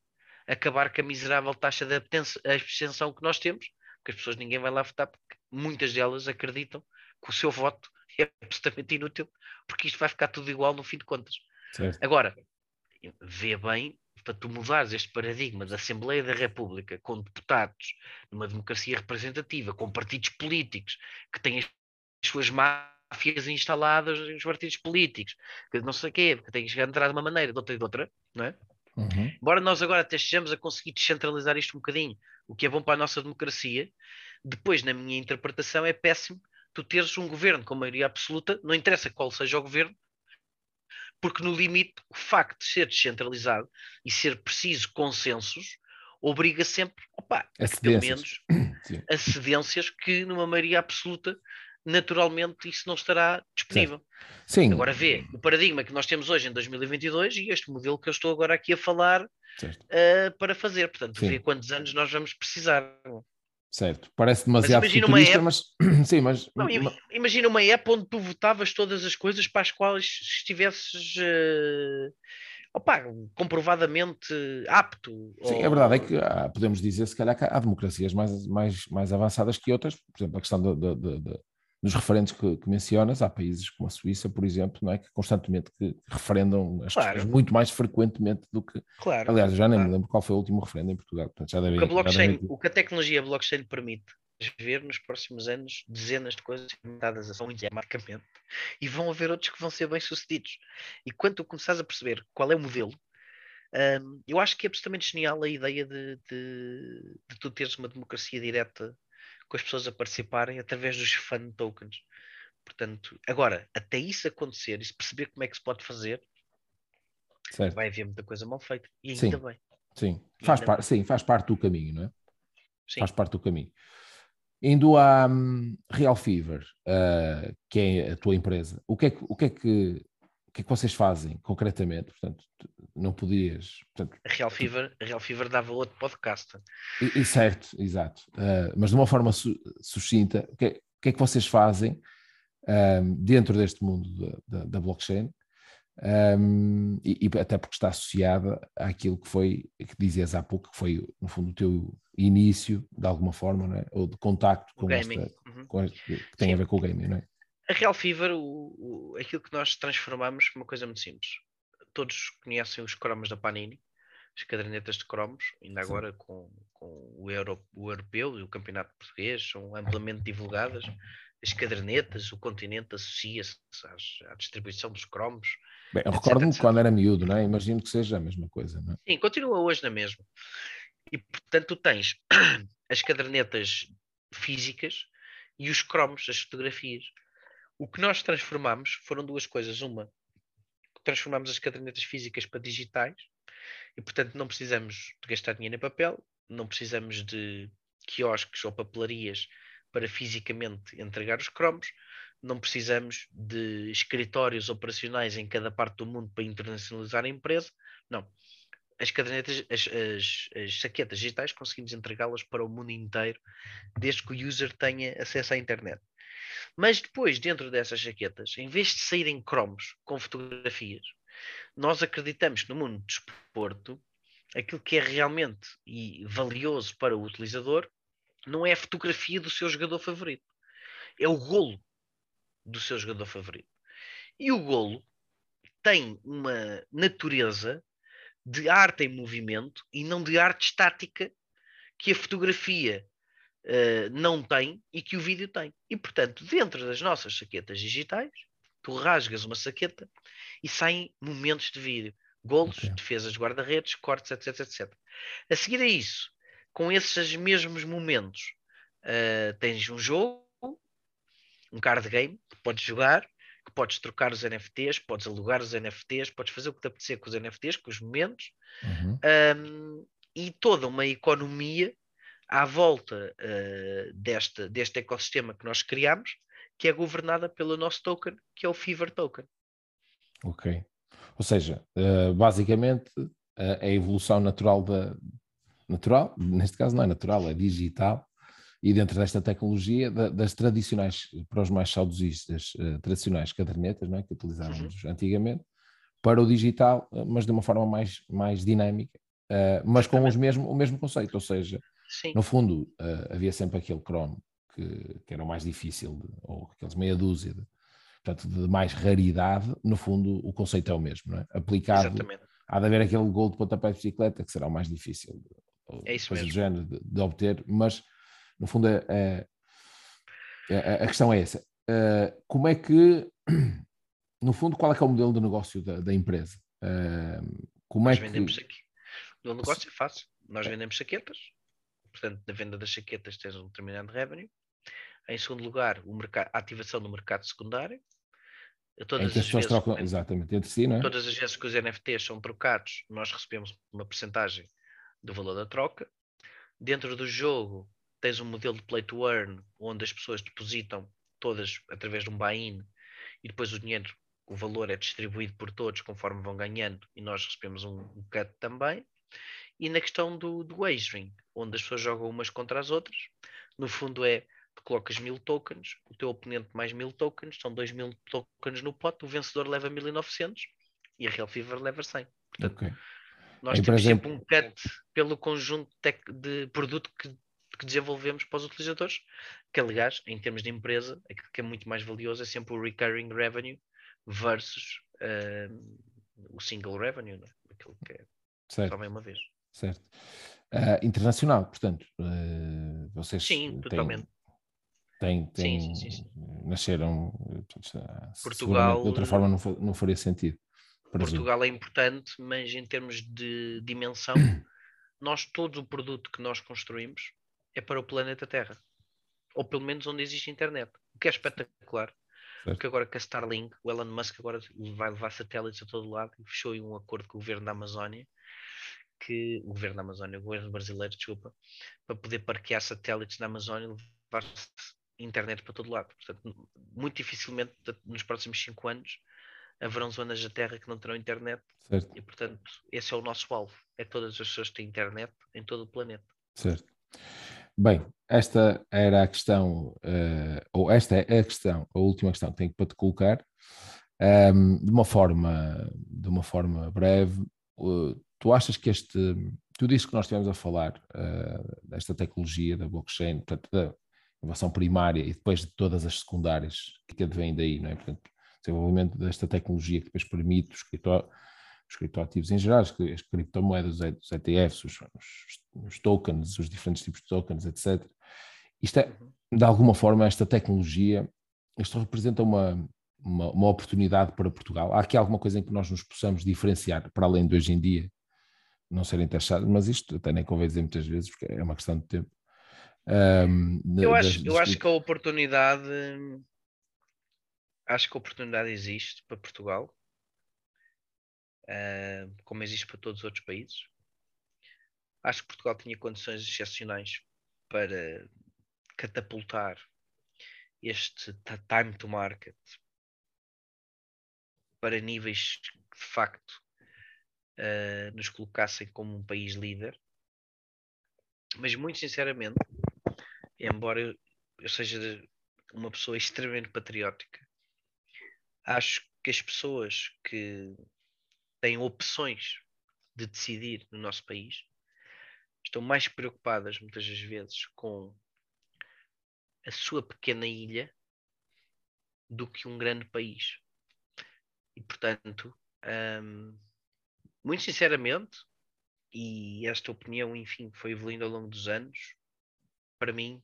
acabar com a miserável taxa de abstenção que nós temos, porque as pessoas ninguém vai lá votar, porque muitas delas acreditam que o seu voto [LAUGHS] é absolutamente inútil, porque isto vai ficar tudo igual no fim de contas. Certo. Agora, vê bem para tu mudares este paradigma da Assembleia da República com deputados numa democracia representativa, com partidos políticos que têm as suas máfias instaladas nos partidos políticos, que não sei o quê, que têm que entrar de uma maneira, de outra e de outra, não é? Uhum. Embora nós agora até estejamos a conseguir descentralizar isto um bocadinho, o que é bom para a nossa democracia, depois, na minha interpretação, é péssimo tu teres um governo com maioria absoluta, não interessa qual seja o governo, porque no limite o facto de ser descentralizado e ser preciso consensos obriga sempre opa, pelo menos a cedências que numa maioria absoluta naturalmente isso não estará disponível. Sim. Agora vê o paradigma que nós temos hoje em 2022 e este modelo que eu estou agora aqui a falar uh, para fazer. Portanto, Sim. vê quantos anos nós vamos precisar. Certo, parece demasiado mas futurista, app... mas [CLEARS THROAT] sim, mas não, imagina uma app onde tu votavas todas as coisas para as quais estivesses uh... Opa, comprovadamente apto. Sim, ou... a verdade é que há, podemos dizer, se calhar, que há democracias mais, mais, mais avançadas que outras, por exemplo, a questão de, nos referentes que, que, mencionas, há países como a Suíça, por exemplo, não é, que constantemente que referendam as claro. questões muito mais frequentemente do que. Claro. Aliás, já nem claro. me lembro qual foi o último referendo em Portugal. Portanto, já deve, o, que a blockchain, deve... o que a tecnologia blockchain permite ver nos próximos anos dezenas de coisas implementadas a muito marcamente e vão haver outros que vão ser bem sucedidos. E quando tu começares a perceber qual é o modelo, um, eu acho que é absolutamente genial a ideia de, de, de tu teres uma democracia direta com as pessoas a participarem através dos fan tokens. Portanto, agora, até isso acontecer e se perceber como é que se pode fazer, certo. vai haver muita coisa mal feita. E ainda sim, bem. Sim. Faz, par, sim, faz parte do caminho, não é? Sim. Faz parte do caminho. Indo à um, Real Fever, uh, que é a tua empresa, o que é que, o que, é que o que é que vocês fazem concretamente? Portanto, não podias. Portanto, a, Real Fever, a Real Fever dava outro podcast. E, e certo, exato. Uh, mas de uma forma su sucinta, o que, é, o que, é, que vocês fazem um, dentro deste mundo da, da, da blockchain? Um, e, e, até porque está associada àquilo que foi, que dizias há pouco, que foi, no fundo, o teu início, de alguma forma, é? ou de contacto com, esta, uhum. com este, que tem Sim. a ver com o gaming, não é? A Real Fever, o, o, aquilo que nós transformamos uma coisa muito simples. Todos conhecem os cromos da Panini, as cadernetas de cromos, ainda Sim. agora com, com o, Euro, o Europeu e o Campeonato Português, são amplamente divulgadas. As cadernetas, o continente associa-se à distribuição dos cromos. Bem, eu recordo-me quando era miúdo, não é? Imagino que seja a mesma coisa, não é? Sim, continua hoje na mesma. E portanto, tu tens [CLEARS THROAT] as cadernetas físicas e os cromos, as fotografias. O que nós transformamos foram duas coisas. Uma, transformamos as cadernetas físicas para digitais e, portanto, não precisamos de gastar dinheiro em papel, não precisamos de quiosques ou papelarias para fisicamente entregar os cromos, não precisamos de escritórios operacionais em cada parte do mundo para internacionalizar a empresa. Não. As cadernetas, as, as, as saquetas digitais, conseguimos entregá-las para o mundo inteiro, desde que o user tenha acesso à internet. Mas depois, dentro dessas jaquetas, em vez de saírem cromos com fotografias, nós acreditamos que no mundo do desporto, aquilo que é realmente e valioso para o utilizador não é a fotografia do seu jogador favorito, é o golo do seu jogador favorito. E o golo tem uma natureza de arte em movimento e não de arte estática que a fotografia uh, não tem e que o vídeo tem. E, portanto, dentro das nossas saquetas digitais, tu rasgas uma saqueta e saem momentos de vídeo. Golos, Ok. defesas, guarda-redes, cortes, etc, etc. A seguir a isso, com esses mesmos momentos, ah, tens um jogo, um card game, que podes jogar, que podes trocar os NFTs, podes alugar os NFTs, podes fazer o que te apetecer com os NFTs, com os momentos, Uhum. um, e toda uma economia à volta uh, deste, deste ecossistema que nós criamos, que é governada pelo nosso token, que é o Fever Token. Ok. Ou seja, uh, basicamente uh, a evolução natural da. Natural, neste caso não é natural, é digital, e dentro desta tecnologia, da, das tradicionais, para os mais saudosistas, uh, tradicionais cadernetas, não é? que utilizávamos uhum. antigamente, para o digital, mas de uma forma mais, mais dinâmica, mas com os mesmo, o mesmo conceito, ou seja, Sim. no fundo havia sempre aquele cromo que, que era o mais difícil, de, ou aqueles meia dúzia de, portanto, de mais raridade, no fundo o conceito é o mesmo, não é? Aplicado, Exatamente. há de haver aquele gol de pontapé de bicicleta que será o mais difícil de, É isso coisa do mesmo. género de obter, mas no fundo é, é- é- a questão é essa. Eh, como é que, [CLEARS THROAT] no fundo, qual é que é o modelo de negócio da, da empresa? Eh, como é Nós que... vendemos aqui. O negócio é fácil. Nós vendemos saquetas. Portanto, na venda das saquetas tens um determinado revenue. Em segundo lugar, o mercado, a ativação do mercado secundário. Todas que as vezes, trocam exatamente entre si, não é? todas as vezes que os NFTs são trocados, nós recebemos uma percentagem do valor da troca. Dentro do jogo, tens um modelo de play to earn, onde as pessoas depositam todas através de um buy-in e depois o dinheiro, o valor é distribuído por todos conforme vão ganhando e nós recebemos um, um cut também. E na questão do, do wagering, onde as pessoas jogam umas contra as outras, no fundo é tu colocas mil tokens, o teu oponente mais mil tokens, são dois mil tokens no pote, o vencedor leva 1900 e a Real Fever leva 100. Portanto, Ok. nós Em temos presente- sempre um cut pelo conjunto de produto que, que desenvolvemos para os utilizadores, que aliás, em termos de empresa, aquilo que é muito mais valioso é sempre o recurring revenue versus ah, o single revenue, é? aquilo que é só Certo, vem uma vez. certo. Ah, internacional, portanto, eh, vocês Sim, têm- totalmente. Sim, têm, sim, sim, sim. nasceram, Portugal- de outra forma não, não faria sentido. Portugal é importante, mas em termos de dimensão, nós todo o produto que nós construímos é para o planeta Terra. Ou pelo menos onde existe internet. O que é espetacular. Certo. Porque agora que a Starlink, o Elon Musk agora vai levar satélites a todo lado e fechou um acordo com o governo da Amazónia, que o governo da Amazónia, o governo brasileiro, desculpa, para poder parquear satélites na Amazónia e levar internet para todo lado. Portanto, muito dificilmente nos próximos cinco anos haverão zonas da Terra que não terão internet Certo, e, portanto, esse é o nosso alvo. É todas as pessoas que têm internet em todo o planeta. certo. Bem, esta era a questão, eh, ou esta é a questão, a última questão que tenho para te colocar, Ahm, de uma forma, de uma forma breve. eh, tu achas que este, tudo isso que nós estivemos a falar, eh, desta tecnologia da blockchain, portanto, da inovação primária e depois de todas as secundárias que advêm daí, não é? Portanto, desenvolvimento desta tecnologia que depois permite os cripto- os criptoativos em geral, as cri- as criptomoedas, os ETFs, os, os- os tokens, os diferentes tipos de tokens, etc. Isto é, de alguma forma, esta tecnologia, isto representa uma, uma, uma oportunidade para Portugal. Há aqui alguma coisa em que nós nos possamos diferenciar, para além de hoje em dia não serem taxados, mas isto até nem convém dizer muitas vezes, porque é uma questão de tempo. De- Eu das- acho, eu das acho que a oportunidade acho que a oportunidade existe para Portugal, como existe para todos os outros países. Acho que Portugal tinha condições excepcionais para catapultar este time to market para níveis que de facto ah, nos colocassem como um país líder. Mas muito sinceramente, embora eu, seja uma pessoa [LAUGHS] extremamente patriótica, acho que as pessoas que têm opções de decidir no nosso país estão mais preocupadas muitas das vezes com a sua pequena ilha do que um grande país. E portanto, hum, muito sinceramente, e esta opinião, enfim, foi evoluindo ao longo dos anos, para mim,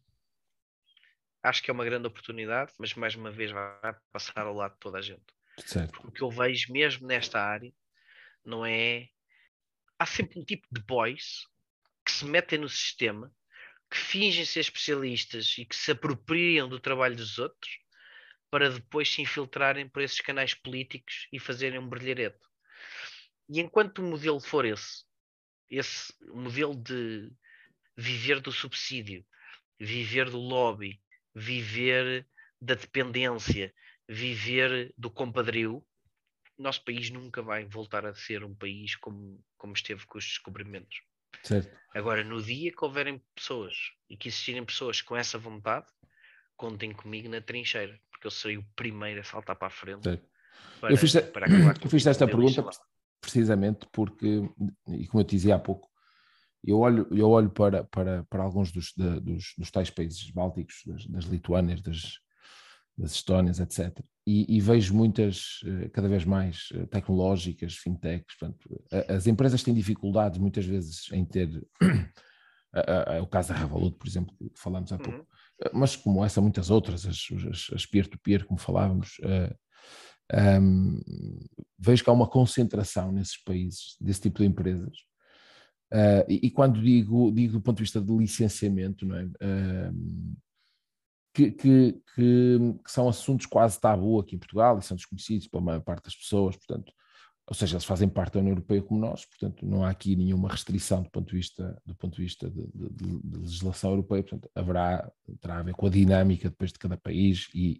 acho que é uma grande oportunidade, mas mais uma vez vai passar ao lado de toda a gente. Certo. O que eu vejo mesmo nesta área não é. Há sempre um tipo de boys que se metem no sistema, que fingem ser especialistas e que se apropriam do trabalho dos outros para depois se infiltrarem por esses canais políticos e fazerem um brilhareto. E enquanto o modelo for esse, esse modelo de viver do subsídio, viver do lobby, viver da dependência, viver do compadrio, nosso país nunca vai voltar a ser um país como, como esteve com os descobrimentos. Certo. Agora, no dia que houverem pessoas e que existirem pessoas com essa vontade, contem comigo na trincheira, porque eu serei o primeiro a saltar para a frente. Para, eu fiz, para eu fiz esta [CLEARS THROAT] pergunta precisamente porque, e como eu te dizia há pouco, eu olho, eu olho para, para, para alguns dos, dos, dos tais países bálticos, das, das Lituânias, das, das Estónias, etc. E, e, vejo muitas, eh, cada vez mais eh, tecnológicas, fintechs. Portanto, as empresas têm dificuldades muitas vezes em ter. [CLEARS THROAT] É o caso da Revolut, por exemplo, que falamos há pouco. Uhum. Eh, mas como essa, muitas outras, as peer-to-peer, -peer, como falávamos, uh, um, vejo que há uma concentração nesses países desse tipo de empresas. Uh, e, e, quando digo, digo do ponto de vista de licenciamento, não é? Uh, que, que, que, que, são assuntos quase tabu aqui em Portugal e são desconhecidos pela maior parte das pessoas, portanto, ou seja, eles fazem parte da União Europeia como nós, portanto, não há aqui nenhuma restrição do ponto de vista, do ponto de, vista de, de, de legislação europeia, portanto, haverá, terá a ver com a dinâmica depois de cada país e,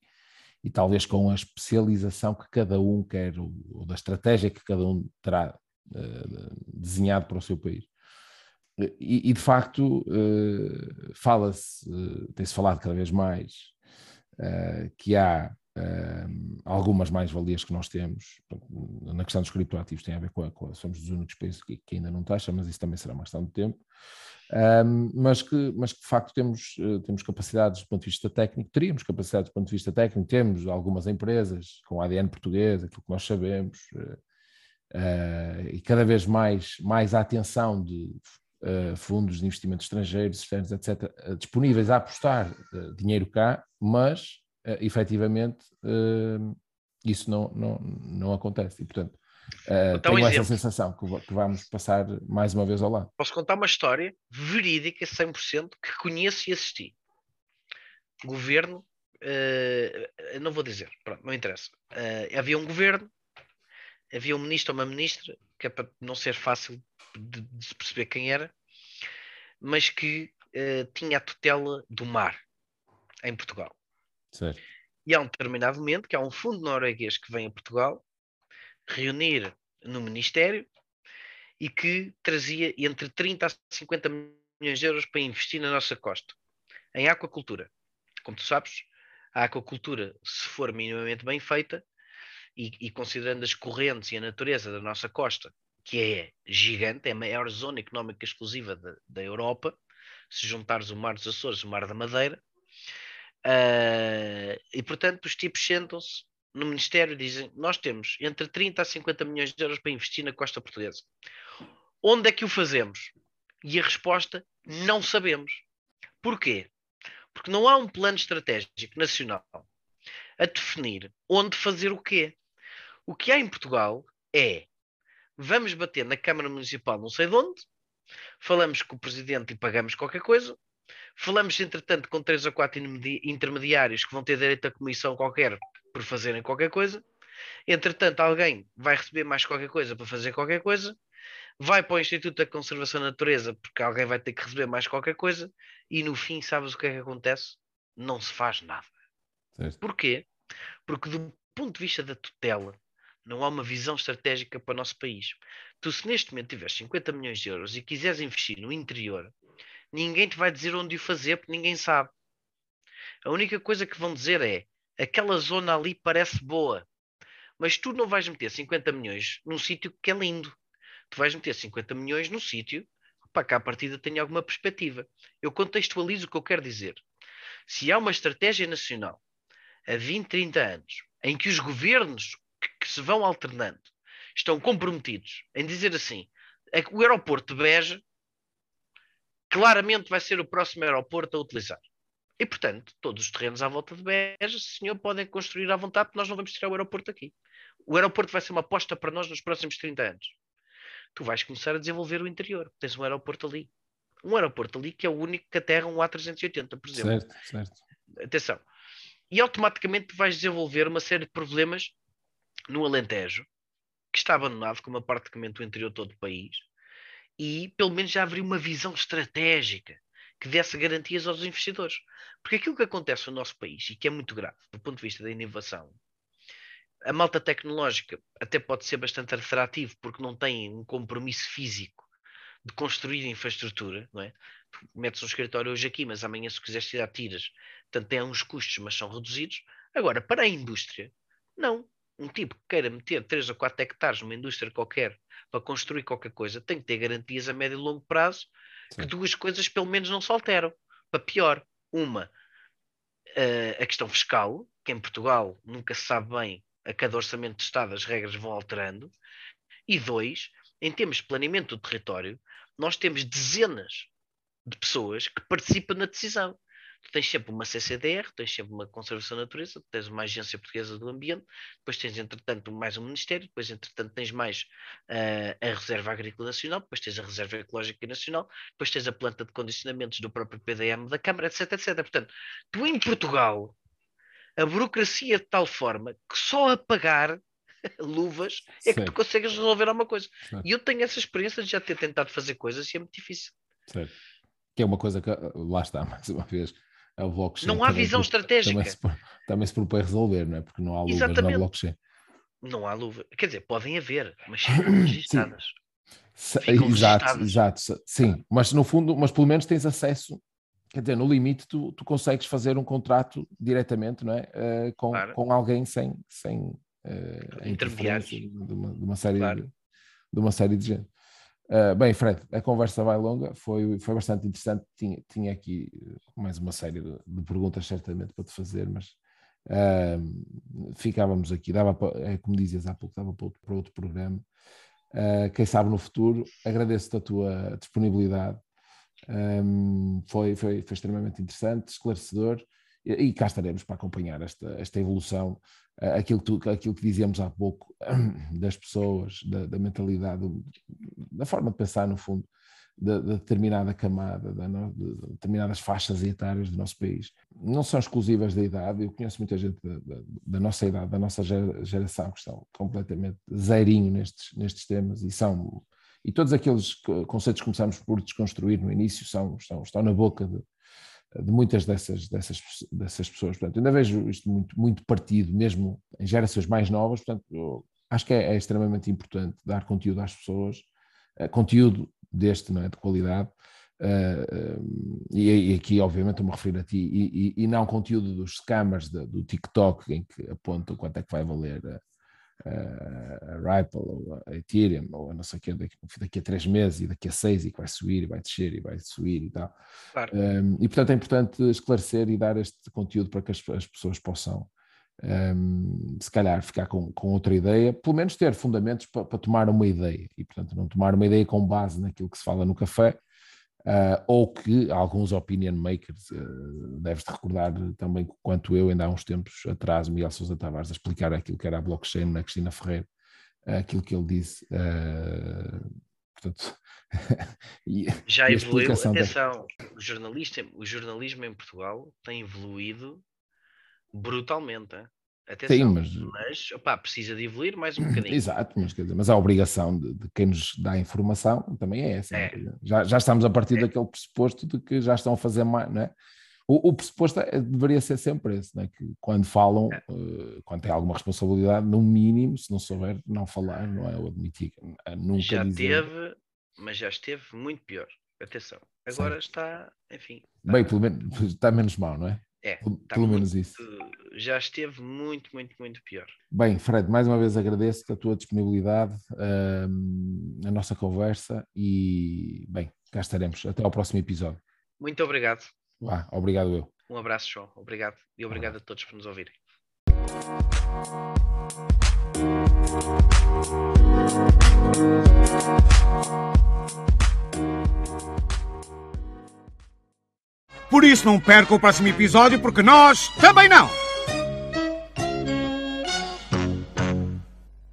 e talvez com a especialização que cada um quer, ou, ou da estratégia que cada um terá uh, desenhado para o seu país. E, de facto, uh, fala-se, uh, tem-se falado cada vez mais, uh, que há algumas mais-valias que nós temos. Na questão dos criptoativos tem a ver com a, com a somos dos únicos países que, que, ainda não taxa, mas isso também será uma questão de tempo. Um, mas, que, mas que de facto temos, temos capacidades do ponto de vista técnico, teríamos capacidades do ponto de vista técnico, temos algumas empresas com ADN português, aquilo que nós sabemos, Uh, e cada vez mais, mais a atenção de fundos de investimento estrangeiros, externos, etc., uh, eh, disponíveis a apostar uh, dinheiro cá, mas uh, efetivamente isso não, não, não acontece. E, portanto, então, tenho essa sensação que, que, vamos passar mais uma vez ao lado. Posso contar uma história verídica, 100%, que conheço e assisti. Governo, não vou dizer, pronto, não interessa. havia um governo, havia um ministro ou uma ministra, que é para não ser fácil de, de se perceber quem era, mas que uh, tinha a tutela do mar em Portugal. Certo. E há um determinado momento que há um fundo norueguês que vem a Portugal reunir no Ministério e que trazia entre 30 a 50 milhões de euros para investir na nossa costa, em aquacultura. Como tu sabes, a aquacultura, se for minimamente bem feita, e, e considerando as correntes e a natureza da nossa costa que é gigante, é a maior zona económica exclusiva da, da Europa, se juntares o Mar dos Açores o Mar da Madeira. Uh, e portanto, os tipos sentam-se no Ministério e dizem: Nós temos entre 30 a 50 milhões de euros para investir na costa portuguesa. Onde é que o fazemos? E a resposta: não sabemos. Porquê? Porque não há um plano estratégico nacional a definir onde fazer o quê. O que há em Portugal é vamos bater na Câmara Municipal não sei de onde, falamos com o Presidente e pagamos qualquer coisa, falamos entretanto com três ou quatro intermediários que vão ter direito a comissão qualquer por fazerem qualquer coisa, entretanto alguém vai receber mais qualquer coisa para fazer qualquer coisa, vai para o Instituto da Conservação da Natureza porque alguém vai ter que receber mais qualquer coisa e no fim sabes o que é que acontece? Não se faz nada. Certo. Porquê? Porque do ponto de vista da tutela não há uma visão estratégica para o nosso país. Tu, se neste momento tiveres 50 milhões de euros e quiseres investir no interior, ninguém te vai dizer onde o fazer, porque ninguém sabe. A única coisa que vão dizer é aquela zona ali parece boa, mas tu não vais meter 50 milhões num sítio que é lindo. Tu vais meter 50 milhões num sítio para que a partida tenha alguma perspectiva. Eu contextualizo o que eu quero dizer. Se há uma estratégia nacional a 20, 30 anos em que os governos que se vão alternando estão comprometidos em dizer assim: é o aeroporto de Beja claramente vai ser o próximo aeroporto a utilizar. E, portanto, todos os terrenos à volta de Beja, senhor, podem construir à vontade, porque nós não vamos tirar o aeroporto aqui. O aeroporto vai ser uma aposta para nós nos próximos 30 anos. Tu vais começar a desenvolver o interior. Tens um aeroporto ali. Um aeroporto ali que é o único que aterra um A380, por exemplo. Certo, certo. Atenção. E automaticamente vais desenvolver uma série de problemas no Alentejo, que está abandonado, como praticamente o interior todo do país, e pelo menos já haveria uma visão estratégica que desse garantias aos investidores. Porque aquilo que acontece no nosso país, e que é muito grave do ponto de vista da inovação, a malta tecnológica até pode ser bastante atrativo porque não tem um compromisso físico de construir infraestrutura, não é? Metes um escritório hoje aqui, mas amanhã se quiseres tirar tiras, portanto tem uns custos, mas são reduzidos. Agora, para a indústria, não. Um tipo que queira meter 3 ou 4 hectares numa indústria qualquer para construir qualquer coisa, tem que ter garantias a médio e longo prazo Sim. que duas coisas pelo menos não se alteram. Para pior, uma, uh, a questão fiscal, que em Portugal nunca se sabe bem a cada orçamento de Estado as regras vão alterando, e dois, em termos de planeamento do território, nós temos dezenas de pessoas que participam na decisão. Tu tens sempre uma CCDR, tens sempre uma Conservação da Natureza, tens uma Agência Portuguesa do Ambiente, depois tens, entretanto, mais um Ministério, depois, entretanto, tens mais uh, a Reserva Agrícola Nacional, depois tens a Reserva Ecológica Nacional, depois tens a planta de condicionamentos do próprio PDM da Câmara, etc, etc. Portanto, tu em Portugal a burocracia de tal forma que só a pagar [LAUGHS] luvas é que tu consegues resolver alguma coisa. Certo. E eu tenho essa experiência de já ter tentado fazer coisas e é muito difícil. Certo. Que é uma coisa que, lá está, [LAUGHS] mais uma vez, a blockchain. Não há visão estratégica. Também se, também se propõe resolver, não é? Porque não há luvas Exatamente. na blockchain. Não há luva. Quer dizer, podem haver, mas [COUGHS] ficam registadas. Exato, exato. Sim, mas no fundo, mas pelo menos tens acesso quer dizer, no limite tu, tu consegues fazer um contrato diretamente, não é? Uh, com, claro. com alguém sem, sem uh, interferência de uma, de uma série claro. de, de, uma série de gente. Uh, bem, Fred, a conversa vai longa, foi, foi bastante interessante. Tinha, tinha aqui mais uma série de, de perguntas, certamente, para te fazer, mas uh, ficávamos aqui. Dava para, é, como dizias há pouco, dava para outro, para outro programa. Uh, quem sabe no futuro, agradeço-te a tua disponibilidade um, foi, foi, foi extremamente interessante, esclarecedor, e, cá estaremos para acompanhar esta, esta evolução, uh, aquilo, que tu, aquilo que dizíamos há pouco, [CLEARS THROAT] das pessoas, da, da mentalidade, da forma de pensar, no fundo, de, de determinada camada, de, de, determinadas faixas etárias do nosso país. Não são exclusivas da idade, eu conheço muita gente da, da nossa idade, da nossa geração, que estão completamente zerinho nestes, nestes temas e são e todos aqueles conceitos que começámos por desconstruir no início são, estão, estão na boca de, de muitas dessas, dessas, dessas pessoas. Portanto, ainda vejo isto muito, muito partido, mesmo em gerações mais novas. Portanto, acho que é, é, extremamente importante dar conteúdo às pessoas, uh, conteúdo deste, não é, de qualidade. Uh, uh, e, aqui, obviamente, eu me refiro a ti, e, e, e não conteúdo dos scammers do TikTok, em que apontam quanto é que vai valer a Ripple ou a Ethereum ou a não sei o que daqui, daqui, a três meses e daqui a seis e que vai subir e vai descer e vai subir e tal. Claro. Um, e portanto é importante esclarecer e dar este conteúdo para que as, as pessoas possam um, se calhar ficar com, com outra ideia, pelo menos ter fundamentos para, para tomar uma ideia e portanto não tomar uma ideia com base naquilo que se fala no café, Uh, ou que alguns opinion makers, uh, deves-te recordar também, quanto eu, ainda há uns tempos atrás, Miguel Sousa Tavares, a explicar aquilo que era a blockchain na Cristina Ferreira, uh, aquilo que ele disse. Uh, portanto, [LAUGHS] e, Já evoluiu, atenção, da... o, jornalista, o jornalismo em Portugal tem evoluído brutalmente. Hein? Atenção, Sim, mas, mas opa, precisa de evoluir mais um bocadinho. Exato, mas, dizer, mas a obrigação de, de, quem nos dá a informação também é essa. É. Já, já estamos a partir é. daquele pressuposto de que já estão a fazer mais, não é? O, o pressuposto é, deveria ser sempre esse, é? que quando falam, é. uh, quando tem alguma responsabilidade, no mínimo, se não souber, não falar, não é? o admitir, nunca já dizer... teve, mas já esteve muito pior. Atenção, agora Sim. está, enfim. Está... Bem, pelo menos [LAUGHS] está menos mal, não é? É, pelo, tá pelo menos isso. Já esteve muito, muito, muito pior. Bem, Fred, mais uma vez agradeço a tua disponibilidade, uh, a nossa conversa e, bem, cá estaremos. Até ao próximo episódio. Muito obrigado. Ah, obrigado eu. Um abraço, João. Obrigado. E obrigado a todos por nos ouvirem. Por isso não perca o próximo episódio, porque nós também não!